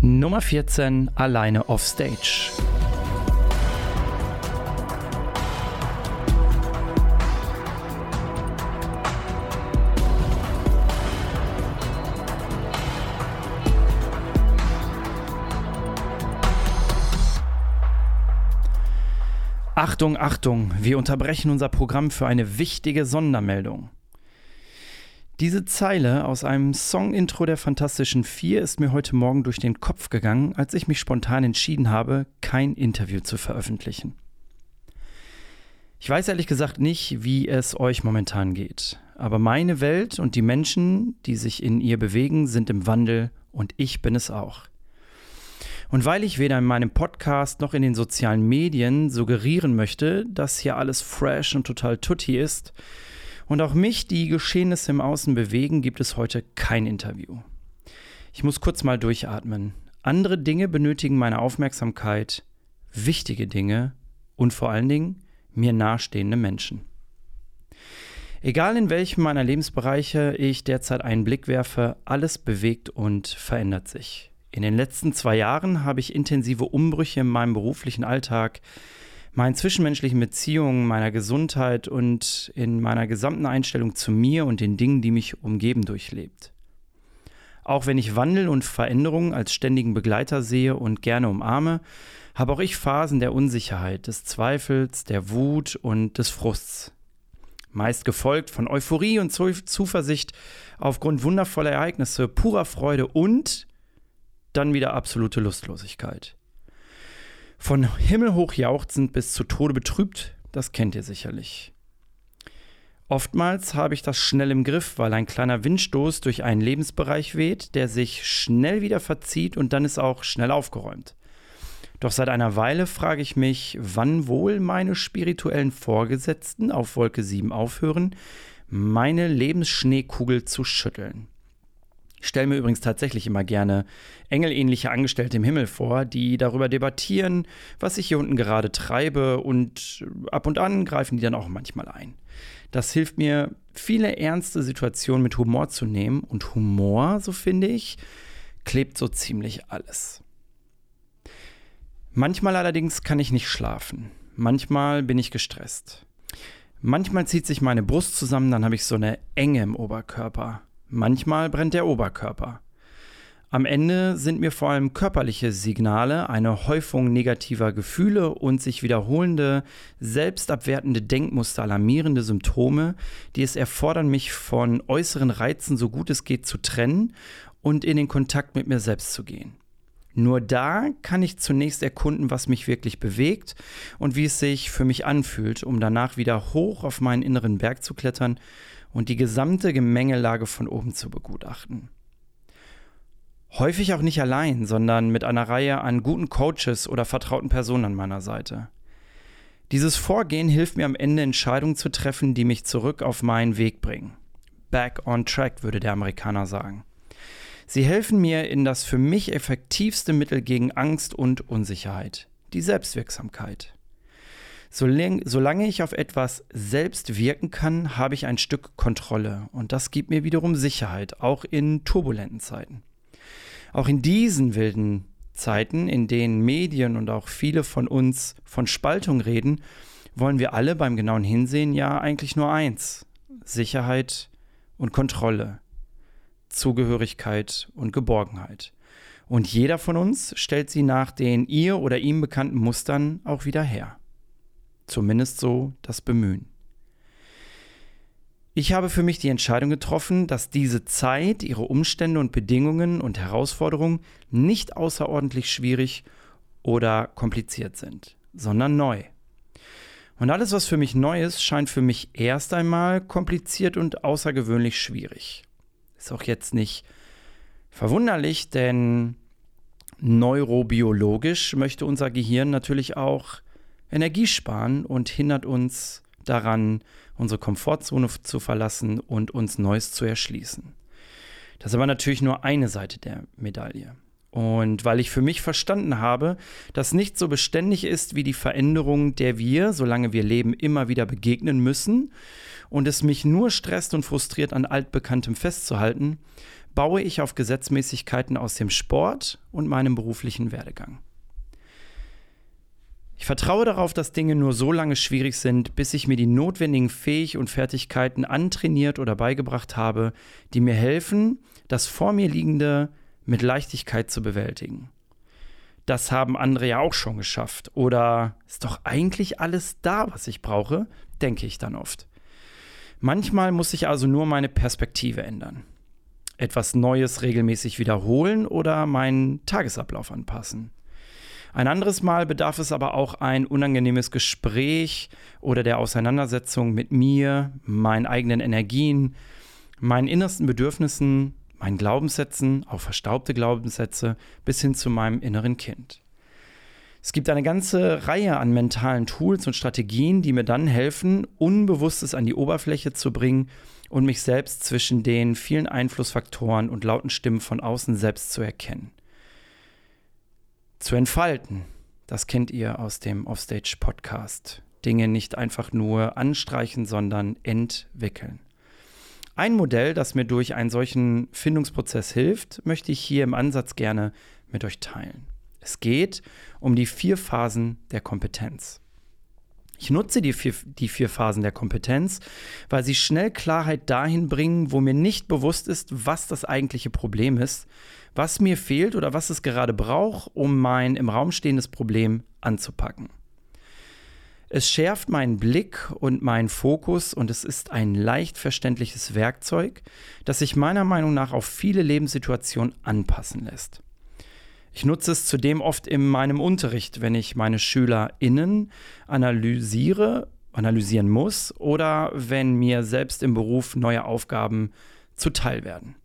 Nummer 14 Alleine offstage. Achtung, Achtung, wir unterbrechen unser Programm für eine wichtige Sondermeldung. Diese Zeile aus einem Song-Intro der Fantastischen Vier ist mir heute Morgen durch den Kopf gegangen, als ich mich spontan entschieden habe, kein Interview zu veröffentlichen. Ich weiß ehrlich gesagt nicht, wie es euch momentan geht, aber meine Welt und die Menschen, die sich in ihr bewegen, sind im Wandel und ich bin es auch. Und weil ich weder in meinem Podcast noch in den sozialen Medien suggerieren möchte, dass hier alles fresh und total tutti ist, und auch mich die Geschehnisse im Außen bewegen, gibt es heute kein Interview. Ich muss kurz mal durchatmen. Andere Dinge benötigen meine Aufmerksamkeit, wichtige Dinge und vor allen Dingen mir nahestehende Menschen. Egal in welchem meiner Lebensbereiche ich derzeit einen Blick werfe, alles bewegt und verändert sich. In den letzten zwei Jahren habe ich intensive Umbrüche in meinem beruflichen Alltag, meinen zwischenmenschlichen Beziehungen, meiner Gesundheit und in meiner gesamten Einstellung zu mir und den Dingen, die mich umgeben, durchlebt. Auch wenn ich Wandel und Veränderungen als ständigen Begleiter sehe und gerne umarme, habe auch ich Phasen der Unsicherheit, des Zweifels, der Wut und des Frusts. Meist gefolgt von Euphorie und Zuversicht aufgrund wundervoller Ereignisse, purer Freude und dann wieder absolute Lustlosigkeit. Von himmelhoch jauchzend bis zu Tode betrübt, das kennt ihr sicherlich. Oftmals habe ich das schnell im Griff, weil ein kleiner Windstoß durch einen Lebensbereich weht, der sich schnell wieder verzieht und dann ist auch schnell aufgeräumt. Doch seit einer Weile frage ich mich, wann wohl meine spirituellen Vorgesetzten auf Wolke 7 aufhören, meine Lebensschneekugel zu schütteln. Ich stelle mir übrigens tatsächlich immer gerne engelähnliche Angestellte im Himmel vor, die darüber debattieren, was ich hier unten gerade treibe und ab und an greifen die dann auch manchmal ein. Das hilft mir, viele ernste Situationen mit Humor zu nehmen und Humor, so finde ich, klebt so ziemlich alles. Manchmal allerdings kann ich nicht schlafen. Manchmal bin ich gestresst. Manchmal zieht sich meine Brust zusammen, dann habe ich so eine Enge im Oberkörper. Manchmal brennt der Oberkörper. Am Ende sind mir vor allem körperliche Signale, eine Häufung negativer Gefühle und sich wiederholende, selbstabwertende Denkmuster alarmierende Symptome, die es erfordern, mich von äußeren Reizen so gut es geht zu trennen und in den Kontakt mit mir selbst zu gehen. Nur da kann ich zunächst erkunden, was mich wirklich bewegt und wie es sich für mich anfühlt, um danach wieder hoch auf meinen inneren Berg zu klettern und die gesamte Gemengelage von oben zu begutachten. Häufig auch nicht allein, sondern mit einer Reihe an guten Coaches oder vertrauten Personen an meiner Seite. Dieses Vorgehen hilft mir am Ende Entscheidungen zu treffen, die mich zurück auf meinen Weg bringen. Back on track, würde der Amerikaner sagen. Sie helfen mir in das für mich effektivste Mittel gegen Angst und Unsicherheit, die Selbstwirksamkeit. Solange ich auf etwas selbst wirken kann, habe ich ein Stück Kontrolle und das gibt mir wiederum Sicherheit, auch in turbulenten Zeiten. Auch in diesen wilden Zeiten, in denen Medien und auch viele von uns von Spaltung reden, wollen wir alle beim genauen Hinsehen ja eigentlich nur eins: Sicherheit und Kontrolle, Zugehörigkeit und Geborgenheit. Und jeder von uns stellt sie nach den ihr oder ihm bekannten Mustern auch wieder her. Zumindest so das Bemühen. Ich habe für mich die Entscheidung getroffen, dass diese Zeit, ihre Umstände und Bedingungen und Herausforderungen nicht außerordentlich schwierig oder kompliziert sind, sondern neu. Und alles, was für mich neu ist, scheint für mich erst einmal kompliziert und außergewöhnlich schwierig. Ist auch jetzt nicht verwunderlich, denn neurobiologisch möchte unser Gehirn natürlich auch Energie sparen und hindert uns daran, unsere Komfortzone zu verlassen und uns Neues zu erschließen. Das ist aber natürlich nur eine Seite der Medaille. Und weil ich für mich verstanden habe, dass nicht so beständig ist wie die Veränderung, der wir, solange wir leben, immer wieder begegnen müssen, und es mich nur stresst und frustriert, an altbekanntem festzuhalten, baue ich auf Gesetzmäßigkeiten aus dem Sport und meinem beruflichen Werdegang. Ich vertraue darauf, dass Dinge nur so lange schwierig sind, bis ich mir die notwendigen Fähig und Fertigkeiten antrainiert oder beigebracht habe, die mir helfen, das vor mir liegende mit Leichtigkeit zu bewältigen. Das haben andere ja auch schon geschafft. Oder ist doch eigentlich alles da, was ich brauche, denke ich dann oft. Manchmal muss ich also nur meine Perspektive ändern. Etwas Neues regelmäßig wiederholen oder meinen Tagesablauf anpassen. Ein anderes Mal bedarf es aber auch ein unangenehmes Gespräch oder der Auseinandersetzung mit mir, meinen eigenen Energien, meinen innersten Bedürfnissen, meinen Glaubenssätzen, auch verstaubte Glaubenssätze, bis hin zu meinem inneren Kind. Es gibt eine ganze Reihe an mentalen Tools und Strategien, die mir dann helfen, Unbewusstes an die Oberfläche zu bringen und mich selbst zwischen den vielen Einflussfaktoren und lauten Stimmen von außen selbst zu erkennen zu entfalten. Das kennt ihr aus dem Offstage-Podcast. Dinge nicht einfach nur anstreichen, sondern entwickeln. Ein Modell, das mir durch einen solchen Findungsprozess hilft, möchte ich hier im Ansatz gerne mit euch teilen. Es geht um die vier Phasen der Kompetenz. Ich nutze die vier, die vier Phasen der Kompetenz, weil sie schnell Klarheit dahin bringen, wo mir nicht bewusst ist, was das eigentliche Problem ist, was mir fehlt oder was es gerade braucht, um mein im Raum stehendes Problem anzupacken. Es schärft meinen Blick und meinen Fokus und es ist ein leicht verständliches Werkzeug, das sich meiner Meinung nach auf viele Lebenssituationen anpassen lässt. Ich nutze es zudem oft in meinem Unterricht, wenn ich meine SchülerInnen analysiere, analysieren muss oder wenn mir selbst im Beruf neue Aufgaben zuteil werden.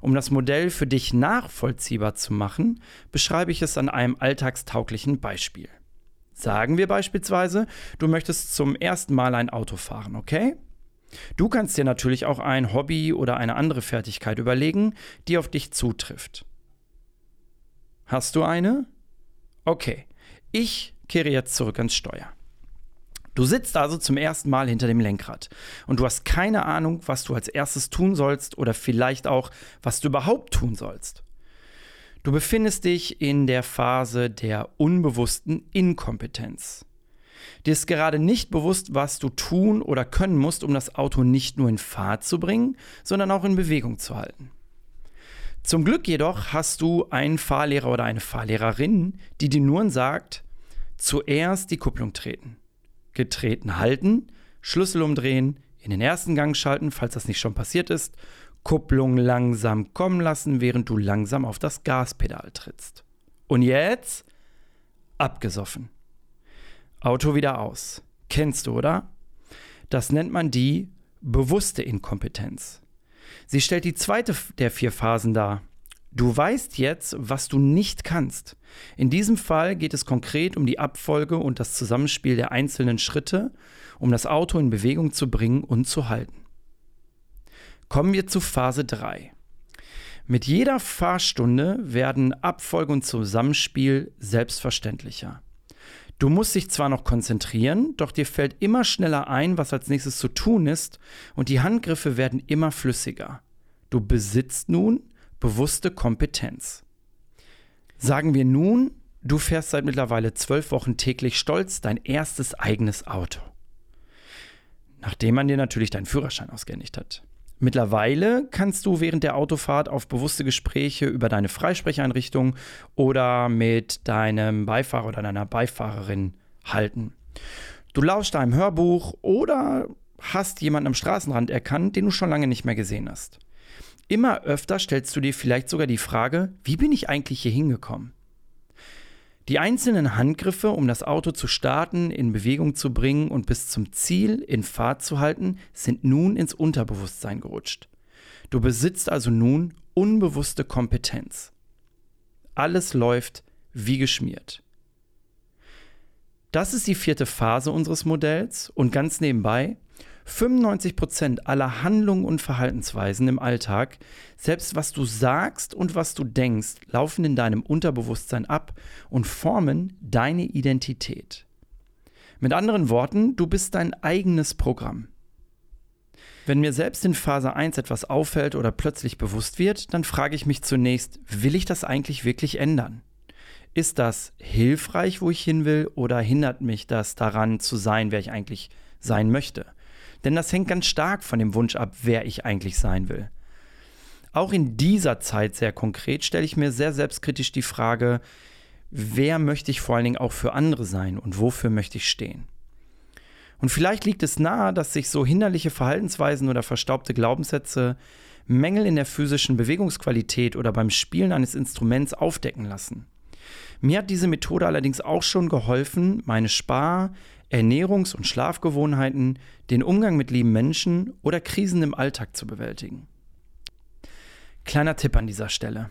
Um das Modell für dich nachvollziehbar zu machen, beschreibe ich es an einem alltagstauglichen Beispiel. Sagen wir beispielsweise, du möchtest zum ersten Mal ein Auto fahren, okay? Du kannst dir natürlich auch ein Hobby oder eine andere Fertigkeit überlegen, die auf dich zutrifft. Hast du eine? Okay, ich kehre jetzt zurück ans Steuer. Du sitzt also zum ersten Mal hinter dem Lenkrad und du hast keine Ahnung, was du als erstes tun sollst oder vielleicht auch, was du überhaupt tun sollst. Du befindest dich in der Phase der unbewussten Inkompetenz. Dir ist gerade nicht bewusst, was du tun oder können musst, um das Auto nicht nur in Fahrt zu bringen, sondern auch in Bewegung zu halten. Zum Glück jedoch hast du einen Fahrlehrer oder eine Fahrlehrerin, die dir nur sagt, zuerst die Kupplung treten. Getreten halten, Schlüssel umdrehen, in den ersten Gang schalten, falls das nicht schon passiert ist, Kupplung langsam kommen lassen, während du langsam auf das Gaspedal trittst. Und jetzt abgesoffen. Auto wieder aus. Kennst du, oder? Das nennt man die bewusste Inkompetenz. Sie stellt die zweite der vier Phasen dar. Du weißt jetzt, was du nicht kannst. In diesem Fall geht es konkret um die Abfolge und das Zusammenspiel der einzelnen Schritte, um das Auto in Bewegung zu bringen und zu halten. Kommen wir zu Phase 3. Mit jeder Fahrstunde werden Abfolge und Zusammenspiel selbstverständlicher. Du musst dich zwar noch konzentrieren, doch dir fällt immer schneller ein, was als nächstes zu tun ist, und die Handgriffe werden immer flüssiger. Du besitzt nun bewusste Kompetenz. Sagen wir nun, du fährst seit mittlerweile zwölf Wochen täglich stolz dein erstes eigenes Auto. Nachdem man dir natürlich deinen Führerschein ausgehändigt hat. Mittlerweile kannst du während der Autofahrt auf bewusste Gespräche über deine Freisprecheinrichtung oder mit deinem Beifahrer oder deiner Beifahrerin halten. Du lauschst einem Hörbuch oder hast jemanden am Straßenrand erkannt, den du schon lange nicht mehr gesehen hast. Immer öfter stellst du dir vielleicht sogar die Frage, wie bin ich eigentlich hier hingekommen? Die einzelnen Handgriffe, um das Auto zu starten, in Bewegung zu bringen und bis zum Ziel in Fahrt zu halten, sind nun ins Unterbewusstsein gerutscht. Du besitzt also nun unbewusste Kompetenz. Alles läuft wie geschmiert. Das ist die vierte Phase unseres Modells und ganz nebenbei, 95% aller Handlungen und Verhaltensweisen im Alltag, selbst was du sagst und was du denkst, laufen in deinem Unterbewusstsein ab und formen deine Identität. Mit anderen Worten, du bist dein eigenes Programm. Wenn mir selbst in Phase 1 etwas auffällt oder plötzlich bewusst wird, dann frage ich mich zunächst, will ich das eigentlich wirklich ändern? Ist das hilfreich, wo ich hin will, oder hindert mich das daran zu sein, wer ich eigentlich sein möchte? Denn das hängt ganz stark von dem Wunsch ab, wer ich eigentlich sein will. Auch in dieser Zeit sehr konkret stelle ich mir sehr selbstkritisch die Frage, wer möchte ich vor allen Dingen auch für andere sein und wofür möchte ich stehen? Und vielleicht liegt es nahe, dass sich so hinderliche Verhaltensweisen oder verstaubte Glaubenssätze Mängel in der physischen Bewegungsqualität oder beim Spielen eines Instruments aufdecken lassen. Mir hat diese Methode allerdings auch schon geholfen, meine Spar-, Ernährungs- und Schlafgewohnheiten, den Umgang mit lieben Menschen oder Krisen im Alltag zu bewältigen. Kleiner Tipp an dieser Stelle.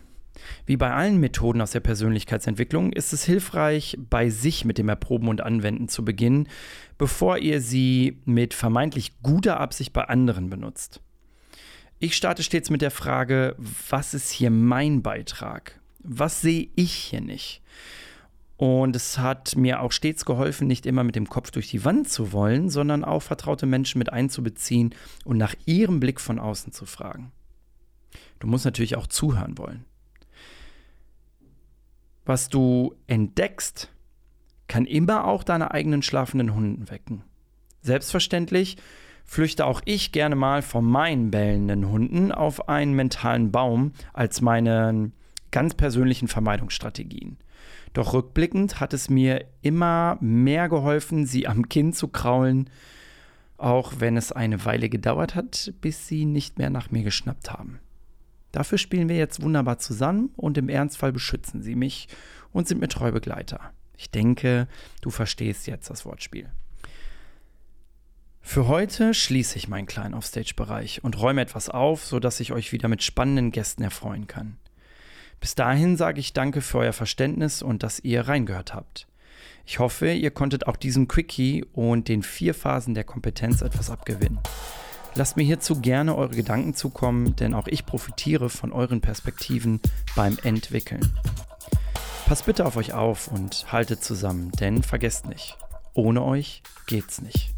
Wie bei allen Methoden aus der Persönlichkeitsentwicklung ist es hilfreich, bei sich mit dem Erproben und Anwenden zu beginnen, bevor ihr sie mit vermeintlich guter Absicht bei anderen benutzt. Ich starte stets mit der Frage, was ist hier mein Beitrag? Was sehe ich hier nicht? Und es hat mir auch stets geholfen, nicht immer mit dem Kopf durch die Wand zu wollen, sondern auch vertraute Menschen mit einzubeziehen und nach ihrem Blick von außen zu fragen. Du musst natürlich auch zuhören wollen. Was du entdeckst, kann immer auch deine eigenen schlafenden Hunden wecken. Selbstverständlich flüchte auch ich gerne mal von meinen bellenden Hunden auf einen mentalen Baum als meine ganz persönlichen Vermeidungsstrategien. Doch rückblickend hat es mir immer mehr geholfen, sie am Kinn zu kraulen, auch wenn es eine Weile gedauert hat, bis sie nicht mehr nach mir geschnappt haben. Dafür spielen wir jetzt wunderbar zusammen und im Ernstfall beschützen sie mich und sind mir treu Begleiter. Ich denke, du verstehst jetzt das Wortspiel. Für heute schließe ich meinen kleinen Offstage-Bereich und räume etwas auf, sodass ich euch wieder mit spannenden Gästen erfreuen kann. Bis dahin sage ich danke für euer Verständnis und dass ihr reingehört habt. Ich hoffe, ihr konntet auch diesem Quickie und den vier Phasen der Kompetenz etwas abgewinnen. Lasst mir hierzu gerne eure Gedanken zukommen, denn auch ich profitiere von euren Perspektiven beim Entwickeln. Passt bitte auf euch auf und haltet zusammen, denn vergesst nicht, ohne euch geht's nicht.